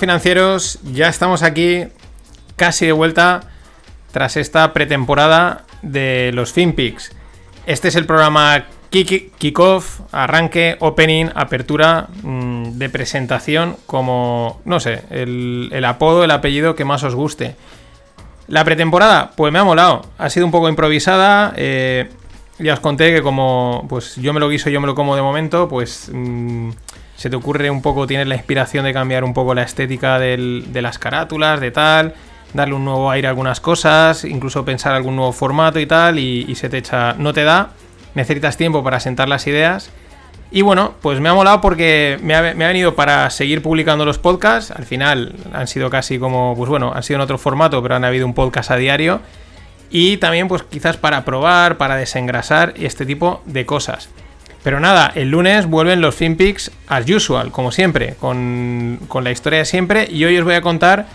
Financieros, ya estamos aquí casi de vuelta tras esta pretemporada de los FinPix. Este es el programa Kickoff, arranque, opening, apertura mm, de presentación como, no sé, el, apodo, el apellido que más os guste. La pretemporada, pues me ha molado. Ha sido un poco improvisada. Eh, ya os conté que como pues yo me lo guiso, yo me lo como de momento, pues mm, se te ocurre un poco, tienes la inspiración de cambiar un poco la estética de las carátulas, de tal, darle un nuevo aire a algunas cosas, incluso pensar algún nuevo formato y tal, y, se te echa, no te da, necesitas tiempo para sentar las ideas. Y bueno, pues me ha molado porque me ha, venido para seguir publicando los podcasts. Al final han sido casi como, pues bueno, han sido en otro formato, pero han habido un podcast a diario. Y también pues quizás para probar, para desengrasar este tipo de cosas. Pero nada, el lunes vuelven los FinPix as usual, como siempre, con, la historia de siempre. Y hoy os voy a contar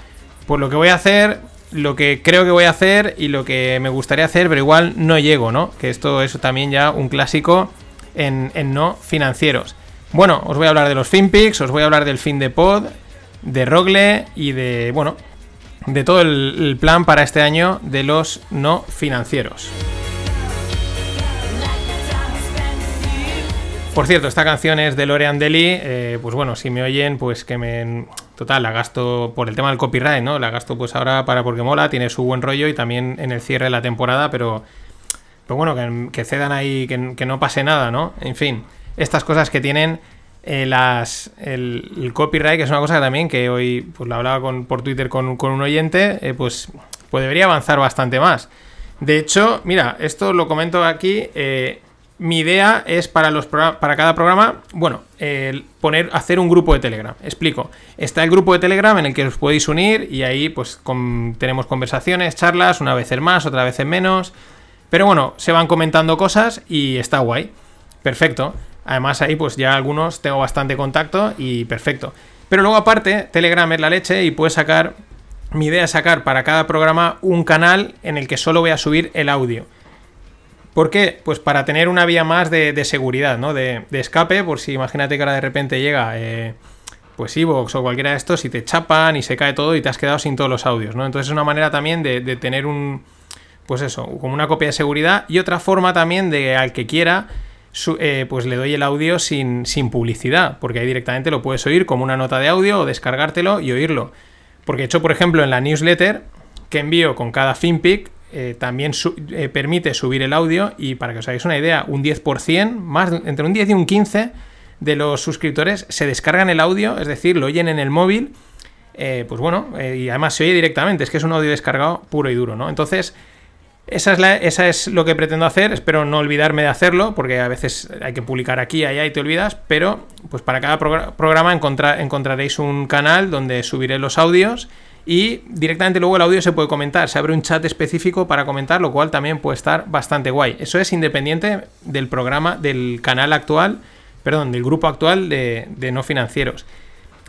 pues, lo que voy a hacer, lo que creo que voy a hacer y lo que me gustaría hacer, pero igual no llego, ¿no? Que esto es también ya un clásico en, no financieros. Bueno, os voy a hablar de los FinPix, os voy a hablar del fin de pod, de Rogle y de, bueno, de todo el plan para este año de los no financieros. Por cierto, esta canción es de Lorean Deli. Eh, pues bueno, si me oyen, pues que me. Total, la gasto por el tema del copyright, ¿no? La gasto pues ahora para porque mola, tiene su buen rollo y también en el cierre de la temporada, pero. Pero bueno, que, cedan ahí, que, no pase nada, ¿no? En fin, estas cosas que tienen eh, el, copyright, que es una cosa que también que hoy pues la hablaba por Twitter con, un oyente, eh, pues, pues debería avanzar bastante más. De hecho, mira, esto lo comento aquí mi idea es para, los para cada programa, bueno, poner, hacer un grupo de Telegram. Explico. Está el grupo de Telegram en el que os podéis unir y ahí pues tenemos conversaciones, charlas, una vez en más, otra vez en menos. Pero bueno, se van comentando cosas y está guay. Perfecto. Además ahí pues ya algunos tengo bastante contacto y perfecto. Pero luego aparte, Telegram es la leche y puedes sacar... Mi idea es sacar para cada programa un canal en el que solo voy a subir el audio. ¿Por qué? Pues para tener una vía más de, seguridad, ¿no? De, escape, por si imagínate que ahora de repente llega, eh, pues Evox o cualquiera de estos y te chapan y se cae todo y te has quedado sin todos los audios, ¿no? Entonces es una manera también de, tener un, pues eso, como una copia de seguridad y otra forma también de al que quiera, eh, pues le doy el audio sin, sin publicidad, porque ahí directamente lo puedes oír como una nota de audio o descargártelo y oírlo. Porque he hecho, por ejemplo, en la newsletter que envío con cada FinPic, eh, también eh, permite subir el audio y para que os hagáis una idea, un 10%, más entre un 10 y un 15 de los suscriptores se descargan el audio, es decir, lo oyen en el móvil, eh, pues bueno, y además se oye directamente, es que es un audio descargado puro y duro, ¿no? Entonces, esa es, esa es lo que pretendo hacer, espero no olvidarme de hacerlo, porque a veces hay que publicar aquí, allá y te olvidas, pero pues para cada programa encontraréis un canal donde subiré los audios y directamente luego el audio se puede comentar. Se abre un chat específico para comentar, lo cual también puede estar bastante guay. Eso es independiente del programa, del canal actual, perdón, del grupo actual de, no financieros.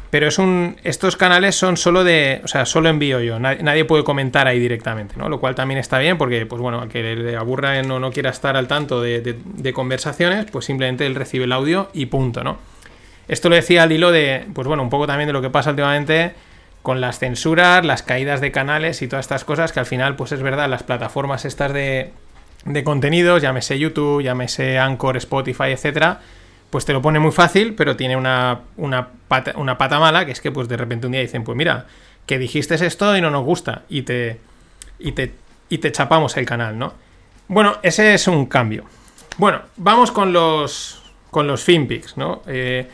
Pero es un. Estos canales son solo de. O sea, solo envío yo. Nadie, puede comentar ahí directamente, ¿no? Lo cual también está bien, porque, pues bueno, al que le aburra o no quiera estar al tanto de, de, conversaciones, pues simplemente él recibe el audio y punto, ¿no? Esto lo decía al hilo de. Pues bueno, un poco también de lo que pasa últimamente con las censuras, las caídas de canales y todas estas cosas que al final, pues es verdad, las plataformas estas de, de contenidos, llámese YouTube, llámese Anchor, Spotify, etcétera, pues te lo pone muy fácil, pero tiene una, una, pata, una pata mala, que es que pues de repente un día dicen, pues mira, que dijiste esto y no nos gusta, y te, y te, y te chapamos el canal, ¿no? Bueno, ese es un cambio. Bueno, vamos con los, con los FinPix, ¿no? Eh,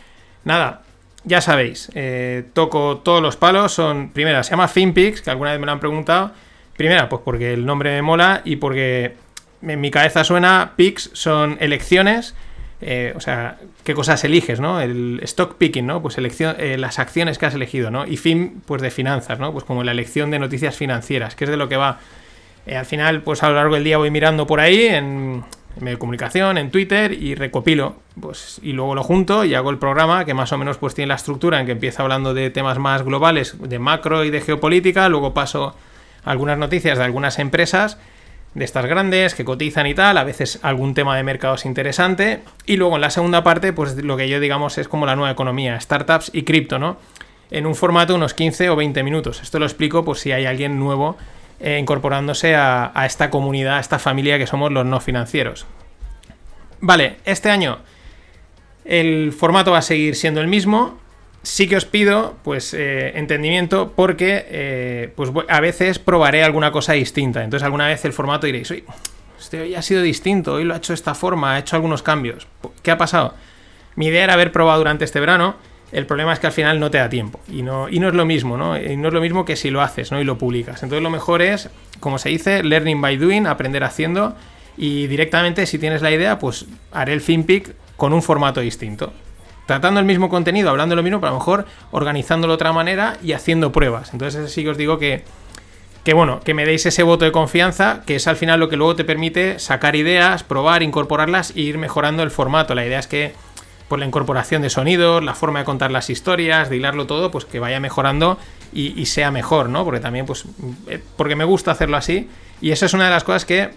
nada, ya sabéis, eh, toco todos los palos. Son, primera, se llama FinPix, que alguna vez me lo han preguntado. Primera, pues porque el nombre me mola y porque en mi cabeza suena Pix, son elecciones. Eh, o sea, qué cosas eliges, ¿no? El stock picking, ¿no? Pues elección, eh, las acciones que has elegido, ¿no? Y fin, pues de finanzas, ¿no? Pues como la elección de noticias financieras, que es de lo que va. al final, pues a lo largo del día voy mirando por ahí en medio de comunicación, en Twitter y recopilo, pues y luego lo junto y hago el programa que más o menos pues tiene la estructura en que empieza hablando de temas más globales, de macro y de geopolítica, luego paso algunas noticias de algunas empresas de estas grandes que cotizan y tal, a veces algún tema de mercados interesante y luego en la segunda parte pues lo que yo digamos es como la nueva economía, startups y cripto, ¿no? en un formato unos 15 o 20 minutos. Esto lo explico por si hay alguien nuevo eh, incorporándose a, esta comunidad, a esta familia que somos los no financieros. Vale, este año el formato va a seguir siendo el mismo. Sí que os pido, pues, eh, entendimiento, porque eh, pues, a veces probaré alguna cosa distinta. Entonces, alguna vez el formato diréis, oye, este hoy ha sido distinto, hoy lo ha hecho de esta forma, ha hecho algunos cambios. ¿Qué ha pasado? Mi idea era haber probado durante este verano. El problema es que al final no te da tiempo. Y no, y no es lo mismo, ¿no? Y no es lo mismo que si lo haces, ¿no? Y lo publicas. Entonces, lo mejor es, como se dice, learning by doing, aprender haciendo. Y directamente, si tienes la idea, pues haré el FinPic con un formato distinto. Tratando el mismo contenido, hablando lo mismo, pero a lo mejor organizándolo de otra manera y haciendo pruebas. Entonces, sí que os digo que, que bueno, que me deis ese voto de confianza, que es al final lo que luego te permite sacar ideas, probar, incorporarlas e ir mejorando el formato. La idea es que por la incorporación de sonidos, la forma de contar las historias, de hilarlo todo, pues que vaya mejorando y, sea mejor, ¿no? Porque también, pues, eh, porque me gusta hacerlo así. Y eso es una de las cosas que,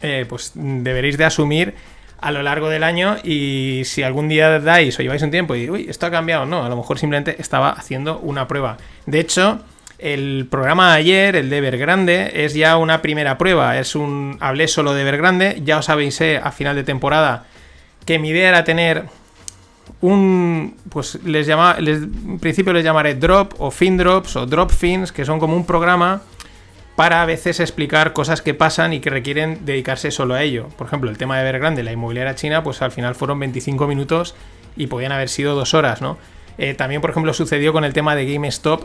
eh, pues, deberéis de asumir a lo largo del año y si algún día dais o lleváis un tiempo y uy, esto ha cambiado, no, a lo mejor simplemente estaba haciendo una prueba. De hecho, el programa de ayer, el de Evergrande, es ya una primera prueba, es un hablé solo de Evergrande, ya os avisé a final de temporada que mi idea era tener un pues les llama en principio les llamaré drop o fin drops o drop fins, que son como un programa para a veces explicar cosas que pasan y que requieren dedicarse solo a ello. Por ejemplo, el tema de Evergrande, la inmobiliaria china, pues al final fueron 25 minutos y podían haber sido dos horas, ¿no? Eh, también, por ejemplo, sucedió con el tema de GameStop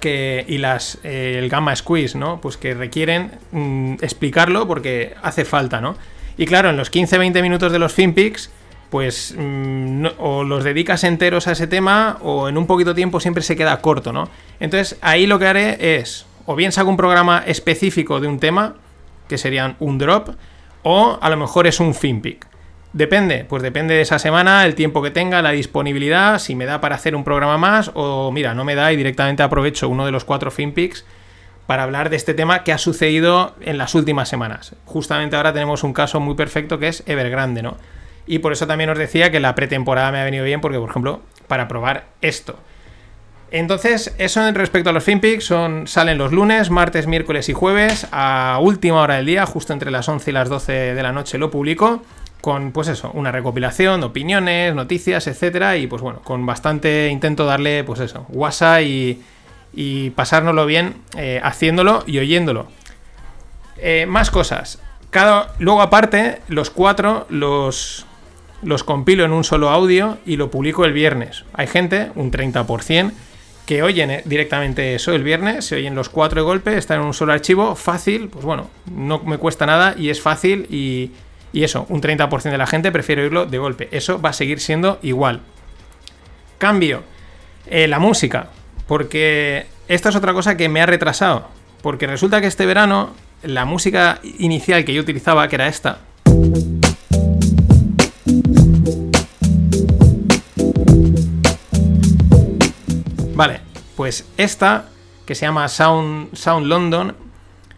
que, y las, eh, el Gamma Squeeze, ¿no? Pues que requieren mm, explicarlo porque hace falta, ¿no? Y claro, en los 15-20 minutos de los FinPix, pues mm, o los dedicas enteros a ese tema o en un poquito tiempo siempre se queda corto, ¿no? Entonces ahí lo que haré es o bien saco un programa específico de un tema, que serían un drop, o a lo mejor es un finpick. Depende, pues depende de esa semana, el tiempo que tenga, la disponibilidad, si me da para hacer un programa más o mira, no me da y directamente aprovecho uno de los cuatro finpicks para hablar de este tema que ha sucedido en las últimas semanas. Justamente ahora tenemos un caso muy perfecto que es Evergrande, ¿no? Y por eso también os decía que la pretemporada me ha venido bien porque, por ejemplo, para probar esto. Entonces, eso respecto a los FinPix, son, salen los lunes, martes, miércoles y jueves, a última hora del día, justo entre las 11 y las 12 de la noche lo publico, con pues eso, una recopilación opiniones, noticias, etcétera, y pues bueno, con bastante intento darle, pues eso, WhatsApp y, y pasárnoslo bien eh, haciéndolo y oyéndolo. Eh, más cosas. Cada, luego aparte, los cuatro los, los compilo en un solo audio y lo publico el viernes. Hay gente, un 30%, que oyen eh, directamente eso el viernes, se oyen los cuatro de golpe, están en un solo archivo, fácil, pues bueno, no me cuesta nada y es fácil y, eso, un 30% de la gente prefiere oírlo de golpe. Eso va a seguir siendo igual. Cambio, eh, la música, porque esta es otra cosa que me ha retrasado, porque resulta que este verano la música inicial que yo utilizaba, que era esta, Vale, pues esta, que se llama Sound, Sound London,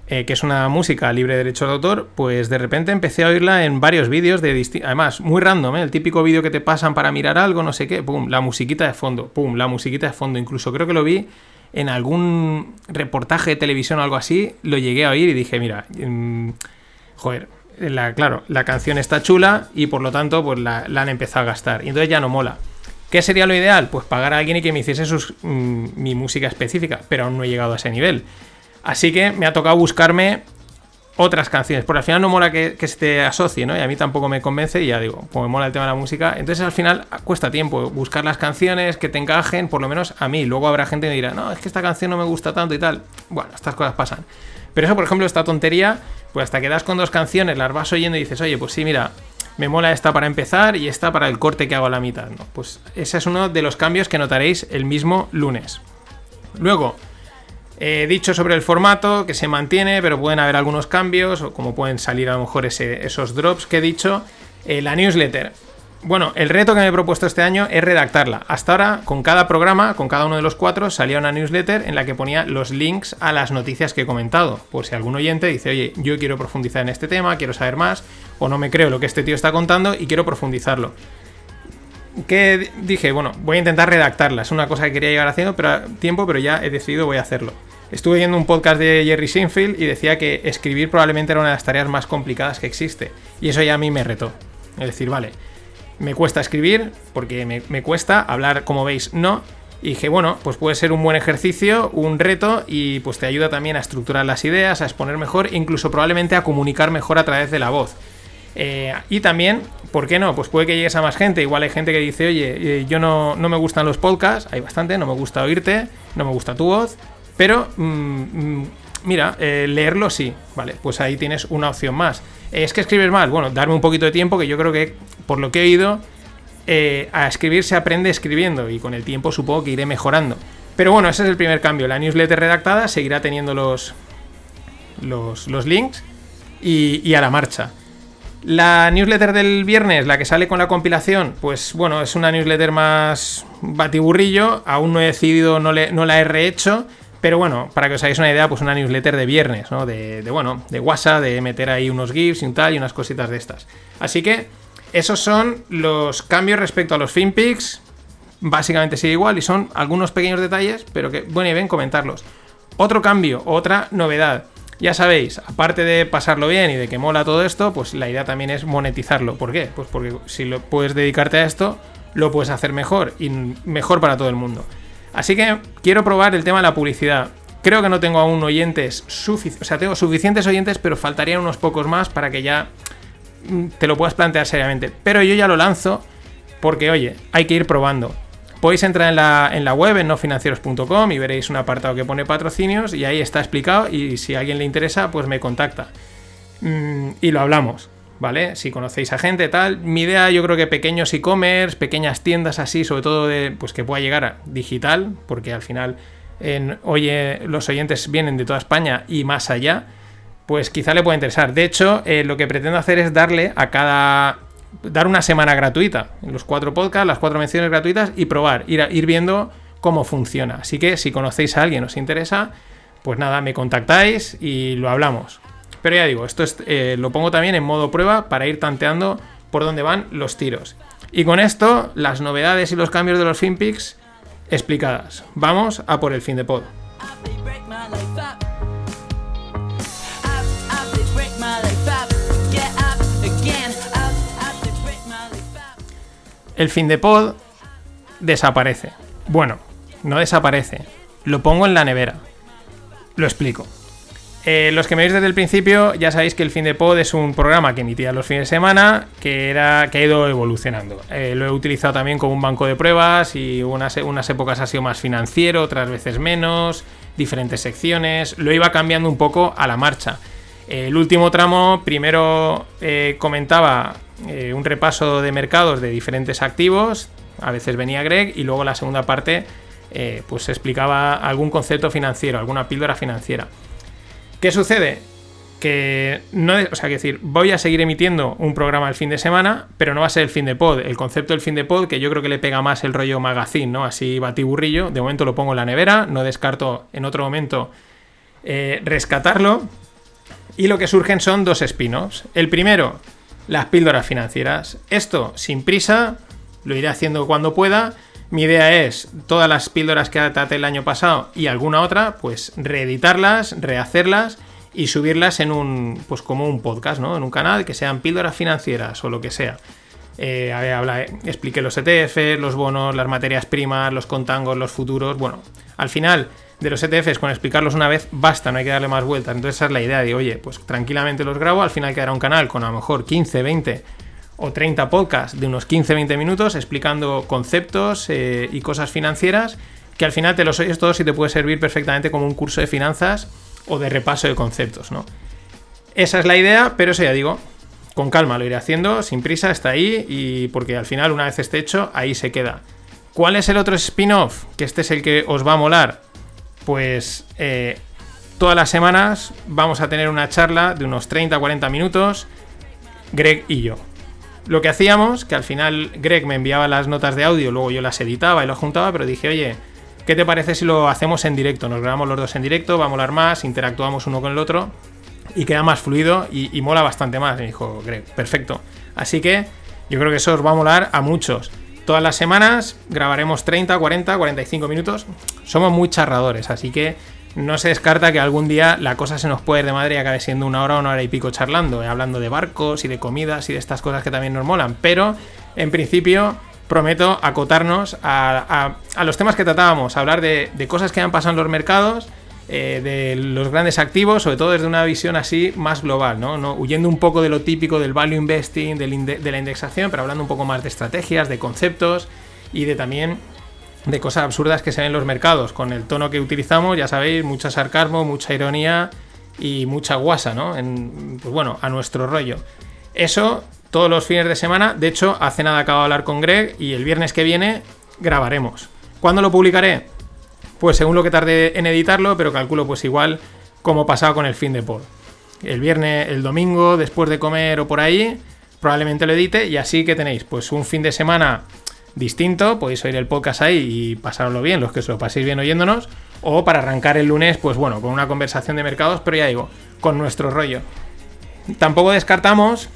eh, que es una música libre de derechos de autor, pues de repente empecé a oírla en varios vídeos de Además, muy random, ¿eh? El típico vídeo que te pasan para mirar algo, no sé qué, pum, la musiquita de fondo, pum, la musiquita de fondo. Incluso creo que lo vi en algún reportaje de televisión o algo así, lo llegué a oír y dije, mira, mm, joder, la, claro, la canción está chula y por lo tanto, pues la, la han empezado a gastar. Y entonces ya no mola. ¿Qué sería lo ideal? Pues pagar a alguien y que me hiciese mm, mi música específica, pero aún no he llegado a ese nivel. Así que me ha tocado buscarme otras canciones, porque al final no mola que, se te asocie, ¿no? Y a mí tampoco me convence, y ya digo, pues me mola el tema de la música. Entonces al final cuesta tiempo buscar las canciones que te encajen, por lo menos a mí. Luego habrá gente que me dirá, no, es que esta canción no me gusta tanto y tal. Bueno, estas cosas pasan. Pero eso, por ejemplo, esta tontería, pues hasta que das con dos canciones, las vas oyendo y dices, oye, pues sí, mira, me mola esta para empezar y esta para el corte que hago a la mitad. Pues ese es uno de los cambios que notaréis el mismo lunes. Luego, he dicho sobre el formato que se mantiene, pero pueden haber algunos cambios, o como pueden salir a lo mejor esos drops que he dicho. Eh, la newsletter. Bueno, el reto que me he propuesto este año es redactarla. Hasta ahora, con cada programa, con cada uno de los cuatro, salía una newsletter en la que ponía los links a las noticias que he comentado. Por si algún oyente dice, oye, yo quiero profundizar en este tema, quiero saber más, o no me creo lo que este tío está contando y quiero profundizarlo. que dije, bueno, voy a intentar redactarla. Es una cosa que quería llegar haciendo pero, tiempo, pero ya he decidido voy a hacerlo. Estuve viendo un podcast de Jerry Sinfield y decía que escribir probablemente era una de las tareas más complicadas que existe. Y eso ya a mí me retó. Es decir, vale, me cuesta escribir porque me, me cuesta, hablar como veis no, y dije, bueno, pues puede ser un buen ejercicio, un reto y pues te ayuda también a estructurar las ideas, a exponer mejor, incluso probablemente a comunicar mejor a través de la voz. Eh, y también, ¿por qué no? Pues puede que llegues a más gente. Igual hay gente que dice, oye, eh, yo no, me gustan los podcasts, hay bastante, no me gusta oírte, no me gusta tu voz, pero mm, mm, mira, eh, leerlo sí, vale, pues ahí tienes una opción más. Es que escribes mal, bueno, darme un poquito de tiempo, que yo creo que por lo que he oído, eh, a escribir se aprende escribiendo y con el tiempo supongo que iré mejorando. Pero bueno, ese es el primer cambio. La newsletter redactada seguirá teniendo los, los, links y, a la marcha. La newsletter del viernes, la que sale con la compilación, pues bueno, es una newsletter más batiburrillo. Aún no he decidido, no, no la he rehecho. Pero bueno, para que os hagáis una idea, pues una newsletter de viernes, ¿no? De, bueno, de WhatsApp, de meter ahí unos GIFs y un tal y unas cositas de estas. Así que esos son los cambios respecto a los FinPix. Básicamente sigue igual y son algunos pequeños detalles, pero que bueno y bien comentarlos. Otro cambio, otra novedad. Ya sabéis, aparte de pasarlo bien y de que mola todo esto, pues la idea también es monetizarlo. ¿Por qué? Pues porque si puedes dedicarte a esto, lo puedes hacer mejor y mejor para todo el mundo. Así que quiero probar el tema de la publicidad. Creo que no tengo aún oyentes suficientes, o sea, tengo suficientes oyentes, pero faltarían unos pocos más para que ya te lo puedas plantear seriamente. Pero yo ya lo lanzo porque, oye, hay que ir probando. Podéis entrar en la, en la web, en nofinancieros.com, y veréis un apartado que pone patrocinios, y ahí está explicado, y si a alguien le interesa, pues me contacta. Mm, y lo hablamos, ¿vale? Si conocéis a gente, tal. Mi idea, yo creo que pequeños e-commerce, pequeñas tiendas así, sobre todo de, pues que pueda llegar a digital, porque al final, en, oye, los oyentes vienen de toda España y más allá pues quizá le pueda interesar. De hecho, eh, lo que pretendo hacer es darle a cada. dar una semana gratuita. Los cuatro podcasts, las cuatro menciones gratuitas y probar, ir, ir viendo cómo funciona. Así que si conocéis a alguien, os interesa, pues nada, me contactáis y lo hablamos. Pero ya digo, esto es, eh, lo pongo también en modo prueba para ir tanteando por dónde van los tiros. Y con esto, las novedades y los cambios de los FinPix explicadas. Vamos a por el fin de pod. el fin de pod desaparece. Bueno, no desaparece. Lo pongo en la nevera. Lo explico. Eh, los que me veis desde el principio ya sabéis que el fin de pod es un programa que emitía los fines de semana que, era, que ha ido evolucionando. Eh, lo he utilizado también como un banco de pruebas y unas, unas épocas ha sido más financiero, otras veces menos, diferentes secciones. Lo iba cambiando un poco a la marcha. El último tramo primero eh, comentaba un repaso de mercados de diferentes activos, a veces venía Greg, y luego la segunda parte eh, pues explicaba algún concepto financiero, alguna píldora financiera. ¿Qué sucede? Que no, o sea, decir, voy a seguir emitiendo un programa el fin de semana, pero no va a ser el fin de pod. El concepto del fin de pod, que yo creo que le pega más el rollo magazine, ¿no? Así batiburrillo. De momento lo pongo en la nevera, no descarto en otro momento eh, rescatarlo. Y lo que surgen son dos spin-offs. El primero, las píldoras financieras. Esto sin prisa, lo iré haciendo cuando pueda. Mi idea es todas las píldoras que traté el año pasado y alguna otra, pues reeditarlas, rehacerlas y subirlas en un, pues como un podcast, ¿no? En un canal que sean píldoras financieras o lo que sea. Eh, habla, expliqué los ETF, los bonos, las materias primas, los contangos, los futuros. Bueno, al final de los ETFs con explicarlos una vez basta, no hay que darle más vueltas. Entonces esa es la idea de, oye, pues tranquilamente los grabo, al final quedará un canal con a lo mejor 15, 20 o 30 podcasts de unos 15-20 minutos explicando conceptos eh, y cosas financieras que al final te los oyes todos y te puede servir perfectamente como un curso de finanzas o de repaso de conceptos, ¿no? Esa es la idea, pero eso ya digo, con calma lo iré haciendo, sin prisa, está ahí y porque al final una vez esté hecho, ahí se queda. ¿Cuál es el otro spin-off? Que este es el que os va a molar pues eh, todas las semanas vamos a tener una charla de unos 30-40 minutos, Greg y yo. Lo que hacíamos, que al final Greg me enviaba las notas de audio, luego yo las editaba y las juntaba, pero dije, oye, ¿qué te parece si lo hacemos en directo? Nos grabamos los dos en directo, va a molar más, interactuamos uno con el otro y queda más fluido y, mola bastante más. Me dijo Greg, perfecto. Así que yo creo que eso os va a molar a muchos. Todas las semanas grabaremos 30, 40, 45 minutos. Somos muy charradores, así que no se descarta que algún día la cosa se nos puede ir de madre y acabe siendo una hora o una hora y pico charlando, hablando de barcos y de comidas y de estas cosas que también nos molan. Pero en principio prometo acotarnos a, los temas que tratábamos, hablar de, cosas que han pasado en los mercados, eh, de los grandes activos, sobre todo desde una visión así más global, ¿no? huyendo un poco de lo típico del value investing, de la indexación, pero hablando un poco más de estrategias, de conceptos y de también de cosas absurdas que se ven en los mercados. Con el tono que utilizamos, ya sabéis, mucha sarcasmo, mucha ironía y mucha guasa, ¿no? En, pues bueno, a nuestro rollo. Eso todos los fines de semana. De hecho, hace nada acabo de hablar con Greg y el viernes que viene grabaremos. ¿Cuándo lo publicaré? Pues según lo que tarde en editarlo, pero calculo pues igual como pasado con el fin de pod. El viernes, el domingo, después de comer o por ahí, probablemente lo edite y así que tenéis pues un fin de semana distinto, podéis oír el podcast ahí y pasarlo bien, los que os lo paséis bien oyéndonos, o para arrancar el lunes, pues bueno, con una conversación de mercados, pero ya digo, con nuestro rollo. Tampoco descartamos,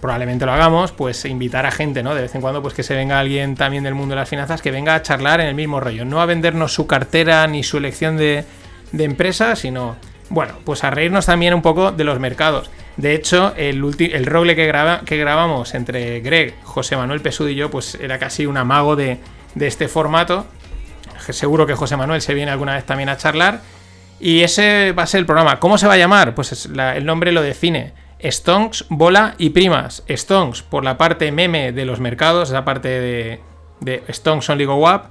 probablemente lo hagamos, pues invitar a gente, ¿no? De vez en cuando, pues que se venga alguien también del mundo de las finanzas que venga a charlar en el mismo rollo, no a vendernos su cartera ni su elección de, de empresa, sino, bueno, pues a reírnos también un poco de los mercados. De hecho, el, el roble que, graba que grabamos entre Greg, José Manuel Pesud y yo, pues era casi un amago de, este formato. Seguro que José Manuel se viene alguna vez también a charlar. Y ese va a ser el programa. ¿Cómo se va a llamar? Pues el nombre lo define. Stonks, bola y primas. Stonks por la parte meme de los mercados, esa parte de, de Stonks Only Go Up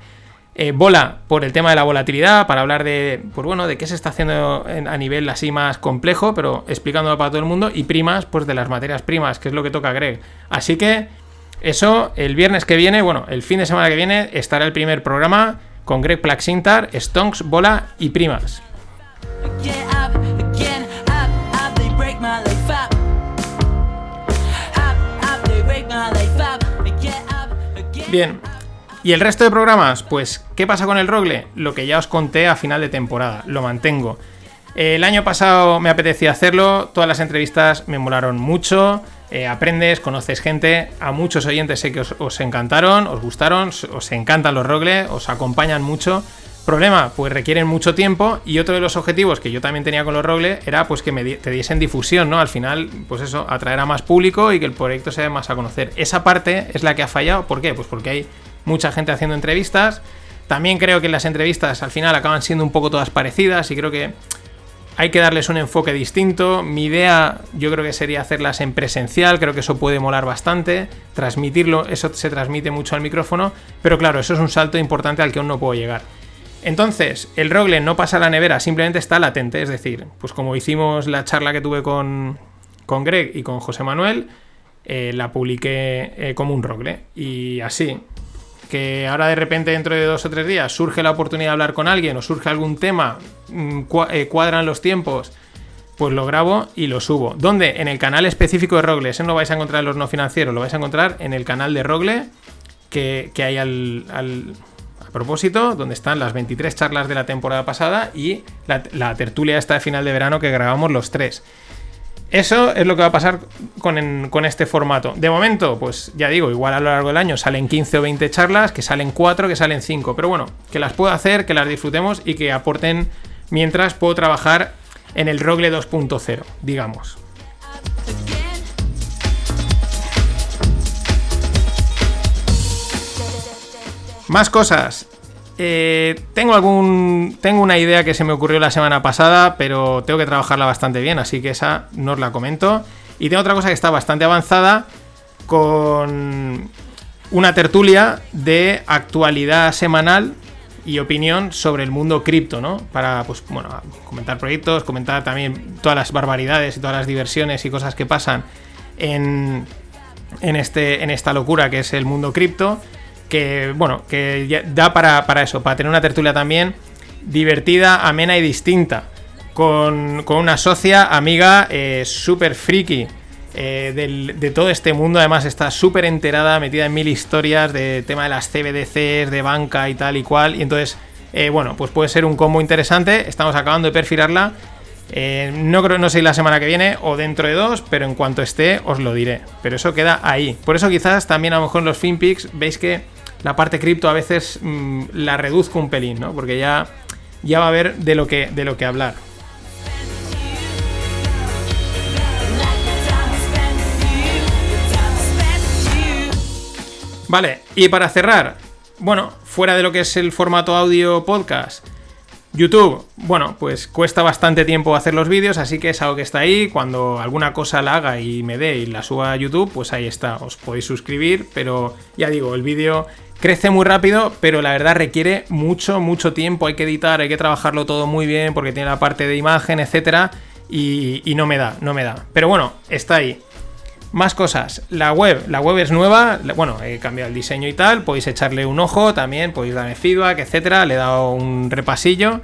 eh, bola por el tema de la volatilidad, para hablar de, pues bueno, de qué se está haciendo a nivel así más complejo, pero explicándolo para todo el mundo. Y primas, pues de las materias primas, que es lo que toca Greg. Así que eso, el viernes que viene, bueno, el fin de semana que viene, estará el primer programa con Greg Plaxintar, Stonks, bola y primas. Bien, ¿Y el resto de programas? Pues, ¿qué pasa con el Rogle? Lo que ya os conté a final de temporada, lo mantengo. El año pasado me apetecía hacerlo, todas las entrevistas me molaron mucho, eh, aprendes, conoces gente, a muchos oyentes sé que os, encantaron, os gustaron, os encantan los Rogle, os acompañan mucho. Problema, pues requieren mucho tiempo y otro de los objetivos que yo también tenía con los Rogle era pues que me te diesen difusión, ¿no? Al final, pues eso, atraer a más público y que el proyecto se dé más a conocer. Esa parte es la que ha fallado, ¿por qué? Pues porque hay mucha gente haciendo entrevistas. También creo que las entrevistas al final acaban siendo un poco todas parecidas y creo que hay que darles un enfoque distinto. Mi idea yo creo que sería hacerlas en presencial, creo que eso puede molar bastante, transmitirlo, eso se transmite mucho al micrófono, pero claro, eso es un salto importante al que aún no puedo llegar. Entonces, el Rogle no pasa a la nevera, simplemente está latente, es decir, pues como hicimos la charla que tuve con, con Greg y con José Manuel, eh, la publiqué eh, como un Rogle. Y así, que ahora de repente dentro de dos o tres días surge la oportunidad de hablar con alguien o surge algún tema, mm, eh, cuadran los tiempos, pues lo grabo y lo subo. ¿Dónde? En el canal específico de Rogle. Ese no lo vais a encontrar en los no financieros, lo vais a encontrar en el canal de Rogle que, hay al, a propósito, donde están las 23 charlas de la temporada pasada y la, la tertulia esta de final de verano que grabamos los tres. Eso es lo que va a pasar con, este formato. De momento, pues ya digo, igual a lo largo del año salen 15 o 20 charlas, que salen 4, que salen 5. Pero bueno, que las puedo hacer, que las disfrutemos y que aporten mientras puedo trabajar en el Rogle 2.0, digamos. Más cosas. Eh, tengo algún. Tengo una idea que se me ocurrió la semana pasada, pero tengo que trabajarla bastante bien, así que esa no os la comento. Y tengo otra cosa que está bastante avanzada con una tertulia de actualidad semanal y opinión sobre el mundo cripto, ¿no? Para, pues, bueno, comentar proyectos, comentar también todas las barbaridades y todas las diversiones y cosas que pasan en, en, este, en esta locura que es el mundo cripto que, bueno, que da para, eso, para tener una tertulia también divertida, amena y distinta. Con, una socia, amiga, eh, súper friki eh, de todo este mundo. Además, está súper enterada, metida en mil historias de tema de las CBDCs, de banca y tal y cual. Y entonces, eh, bueno, pues puede ser un combo interesante. Estamos acabando de perfilarla. no creo, no sé la semana que viene o dentro de dos, pero en cuanto esté os lo diré. Pero eso queda ahí. Por eso quizás también a lo mejor en los FinPix veis que la parte cripto a veces mm, la reduzco un pelín, ¿no? Porque ya, ya va a haber de lo que, de lo que hablar. Vale, y para cerrar, bueno, fuera de lo que es el formato audio podcast, YouTube, bueno, pues cuesta bastante tiempo hacer los vídeos, así que es algo que está ahí. Cuando alguna cosa la haga y me dé y la suba a YouTube, pues ahí está, os podéis suscribir, pero ya digo, el vídeo crece muy rápido, pero la verdad requiere mucho, mucho tiempo. Hay que editar, hay que trabajarlo todo muy bien porque tiene la parte de imagen, etcétera, y, no me da, no me da. Pero bueno, está ahí. Más cosas. La web. La web es nueva. Bueno, he cambiado el diseño y tal. Podéis echarle un ojo también. Podéis darme feedback, etcétera. Le he dado un repasillo.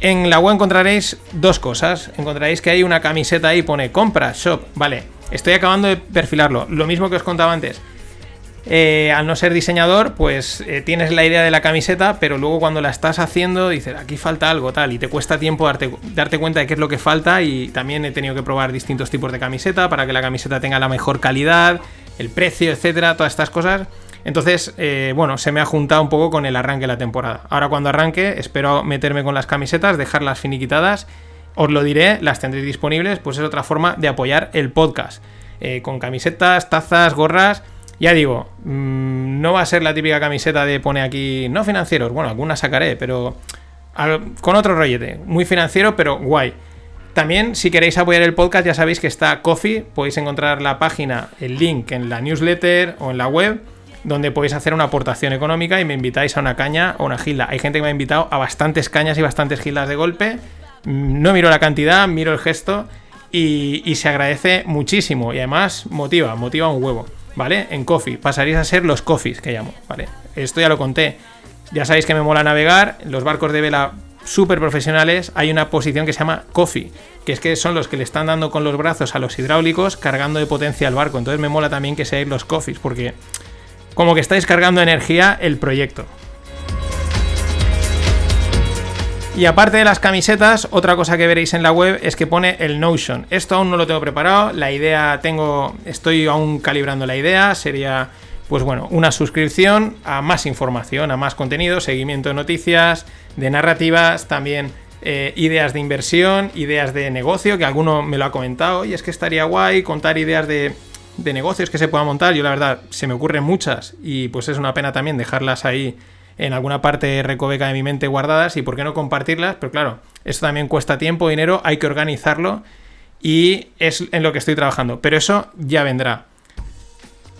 En la web encontraréis dos cosas. Encontraréis que hay una camiseta ahí, pone compra, shop. Vale, estoy acabando de perfilarlo. Lo mismo que os contaba antes. Eh, al no ser diseñador, pues eh, tienes la idea de la camiseta, pero luego cuando la estás haciendo dices, aquí falta algo tal, y te cuesta tiempo darte, darte cuenta de qué es lo que falta y también he tenido que probar distintos tipos de camiseta para que la camiseta tenga la mejor calidad, el precio, etcétera, todas estas cosas. Entonces, eh, bueno, se me ha juntado un poco con el arranque de la temporada. Ahora cuando arranque, espero meterme con las camisetas, dejarlas finiquitadas. Os lo diré, las tendréis disponibles, pues es otra forma de apoyar el podcast. con camisetas, tazas, gorras ya digo, mm, no va a ser la típica camiseta de pone aquí no financieros. Bueno, algunas sacaré, pero con otro rollete. Muy financiero, pero guay. También, si queréis apoyar el podcast, ya sabéis que está Coffee. Podéis encontrar la página, el link en la newsletter o en la web, donde podéis hacer una aportación económica y me invitáis a una caña o una gilda. Hay gente que me ha invitado a bastantes cañas y bastantes gildas de golpe. Mm, no miro la cantidad, miro el gesto y, y se agradece muchísimo. Y además motiva, motiva un huevo. ¿Vale? En Coffee. Pasaréis a ser los Coffees que llamo, ¿vale? Esto ya lo conté. Ya sabéis que me mola navegar, los barcos de vela súper profesionales, hay una posición que se llama Coffee, que es que son los que le están dando con los brazos a los hidráulicos cargando de potencia al barco. Entonces me mola también que seáis los Coffees, porque como que estáis cargando energía el proyecto. Y aparte de las camisetas, otra cosa que veréis en la web es que pone el Notion. Esto aún no lo tengo preparado, la idea tengo, estoy aún calibrando la idea, sería pues bueno, una suscripción a más información, a más contenido, seguimiento de noticias, de narrativas, también eh, ideas de inversión, ideas de negocio, que alguno me lo ha comentado, y es que estaría guay contar ideas de, de negocios que se puedan montar. Yo la verdad se me ocurren muchas y pues es una pena también dejarlas ahí en alguna parte recoveca de mi mente guardadas y por qué no compartirlas, pero claro, esto también cuesta tiempo, dinero, hay que organizarlo y es en lo que estoy trabajando, pero eso ya vendrá.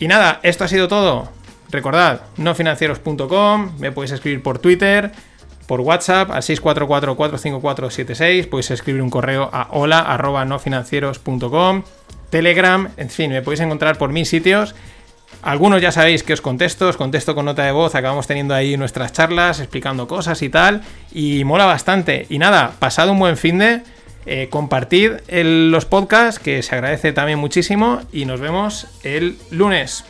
Y nada, esto ha sido todo. Recordad, nofinancieros.com, me podéis escribir por Twitter, por WhatsApp al 644-454-76, podéis escribir un correo a hola nofinancieros.com, Telegram, en fin, me podéis encontrar por mis sitios algunos ya sabéis que os contesto, os contesto con nota de voz, acabamos teniendo ahí nuestras charlas, explicando cosas y tal, y mola bastante. Y nada, pasado un buen fin de, eh, compartid los podcasts, que se agradece también muchísimo, y nos vemos el lunes.